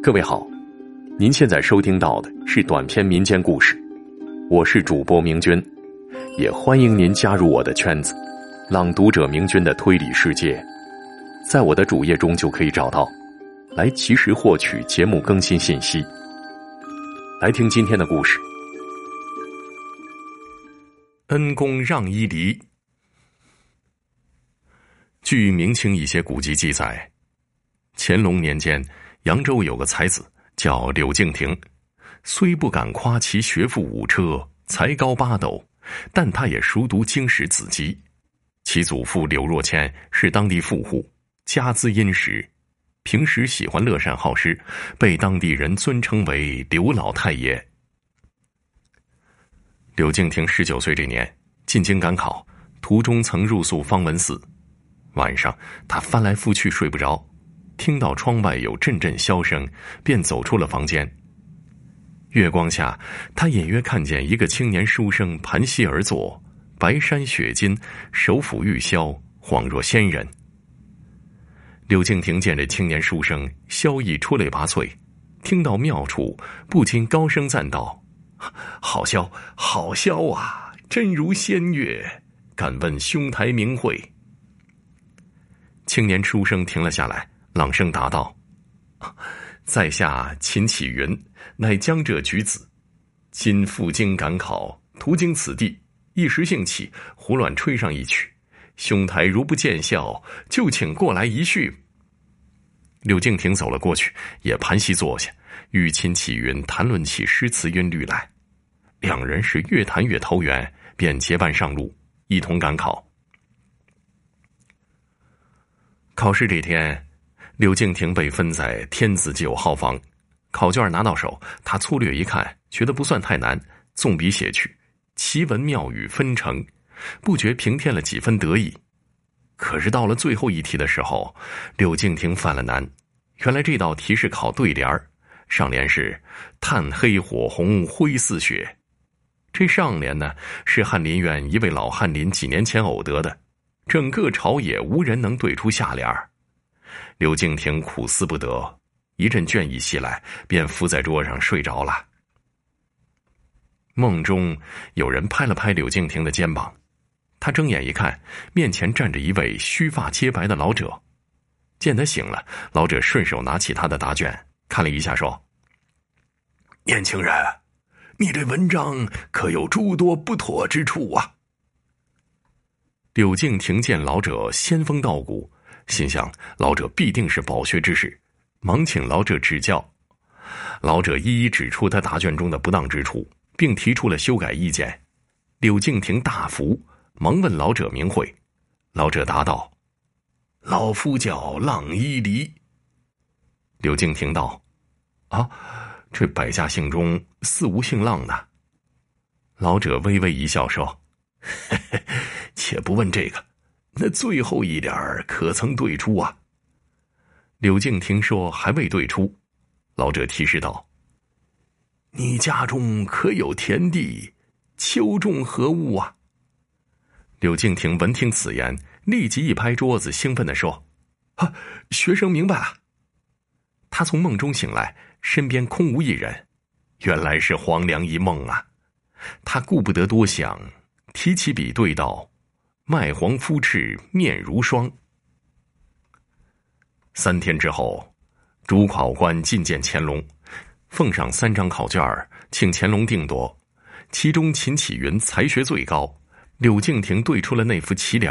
各位好，您现在收听到的是短篇民间故事，我是主播明君，也欢迎您加入我的圈子——朗读者明君的推理世界，在我的主页中就可以找到，来及时获取节目更新信息。来听今天的故事：恩公让伊犁。据明清一些古籍记载，乾隆年间，扬州有个才子叫柳敬亭，虽不敢夸其学富五车、才高八斗，但他也熟读经史子集。其祖父柳若谦是当地富户，家资殷实，平时喜欢乐善好施，被当地人尊称为刘老太爷。柳敬亭十九岁这年进京赶考，途中曾入宿方文寺。晚上，他翻来覆去睡不着，听到窗外有阵阵箫声，便走出了房间。月光下，他隐约看见一个青年书生盘膝而坐，白衫雪巾，手抚玉箫，恍若仙人。柳敬亭见这青年书生箫艺出类拔萃，听到妙处，不禁高声赞道：“好箫，好箫啊，真如仙乐！敢问兄台名讳？”青年书生停了下来，朗声答道：“在下秦启云，乃江浙举子，今赴京赶考，途经此地，一时兴起，胡乱吹上一曲。兄台如不见笑，就请过来一叙。”柳敬亭走了过去，也盘膝坐下，与秦启云谈论起诗词韵律来。两人是越谈越投缘，便结伴上路，一同赶考。考试这天，柳敬亭被分在天子九号房。考卷拿到手，他粗略一看，觉得不算太难，纵笔写去，奇文妙语纷呈，不觉平添了几分得意。可是到了最后一题的时候，柳敬亭犯了难。原来这道题是考对联儿，上联是“炭黑火红灰似雪”，这上联呢是翰林院一位老翰林几年前偶得的。整个朝野无人能对出下联儿，刘敬亭苦思不得，一阵倦意袭来，便伏在桌上睡着了。梦中有人拍了拍柳敬亭的肩膀，他睁眼一看，面前站着一位须发皆白的老者。见他醒了，老者顺手拿起他的答卷看了一下，说：“年轻人，你这文章可有诸多不妥之处啊？”柳敬亭见老者仙风道骨，心想老者必定是饱学之士，忙请老者指教。老者一一指出他答卷中的不当之处，并提出了修改意见。柳敬亭大服，忙问老者名讳。老者答道：“老夫叫浪伊犁。”柳敬亭道：“啊，这百家姓中似无姓浪的。”老者微微一笑说：“嘿嘿。”且不问这个，那最后一点可曾对出啊？柳敬亭说还未对出，老者提示道：“你家中可有田地？秋种何物啊？”柳敬亭闻听此言，立即一拍桌子，兴奋的说：“啊，学生明白了。”他从梦中醒来，身边空无一人，原来是黄粱一梦啊！他顾不得多想，提起笔对道。麦黄肤赤，面如霜。三天之后，主考官觐见乾隆，奉上三张考卷请乾隆定夺。其中秦启云才学最高，柳敬亭对出了那副奇联。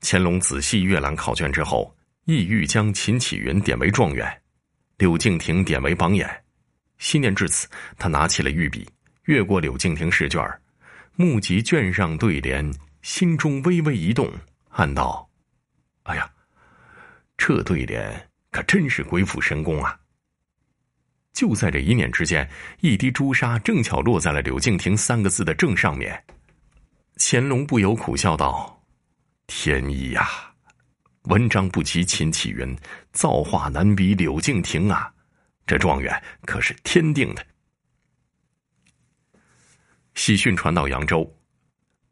乾隆仔细阅览考卷之后，意欲将秦启云点为状元，柳敬亭点为榜眼。心念至此，他拿起了御笔，越过柳敬亭试卷，目及卷上对联。心中微微一动，暗道：“哎呀，这对联可真是鬼斧神工啊！”就在这一念之间，一滴朱砂正巧落在了“柳敬亭”三个字的正上面。乾隆不由苦笑道：“天意呀，文章不及秦启云，造化难比柳敬亭啊！这状元可是天定的。”喜讯传到扬州。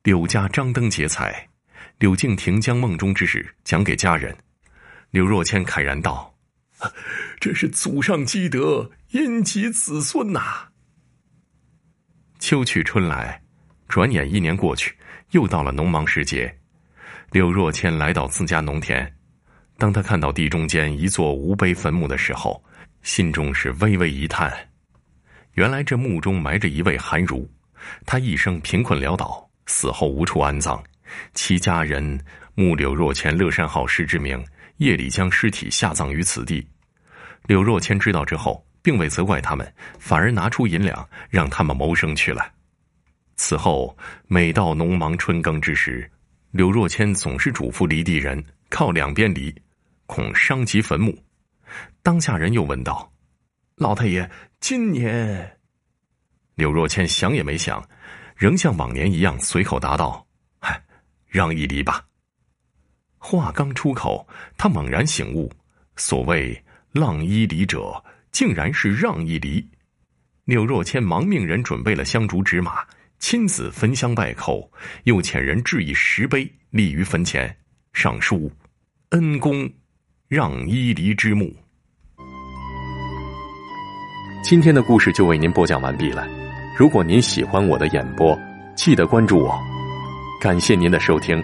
柳家张灯结彩，柳敬亭将梦中之事讲给家人。柳若谦慨然道：“这是祖上积德，荫及子孙呐。秋去春来，转眼一年过去，又到了农忙时节。柳若谦来到自家农田，当他看到地中间一座无碑坟墓的时候，心中是微微一叹。原来这墓中埋着一位寒儒，他一生贫困潦倒，死后无处安葬，其家人慕柳若谦乐善好施之名，夜里将尸体下葬于此地。柳若谦知道之后，并未责怪他们，反而拿出银两让他们谋生去了。此后，每到农忙春耕之时，柳若谦总是嘱咐犁地人靠两边犁，恐伤及坟墓。当下人又问道：“老太爷，今年？”柳若谦想也没想，仍像往年一样随口答道：“嗨，让一犁吧。”话刚出口，他猛然醒悟：所谓“浪一犁”者，竟然是让一犁。柳若谦忙命人准备了香烛纸马。亲自焚香拜叩，又遣人置一石碑立于坟前，上书“恩公让伊犁之墓”。今天的故事就为您播讲完毕了。如果您喜欢我的演播，记得关注我。感谢您的收听。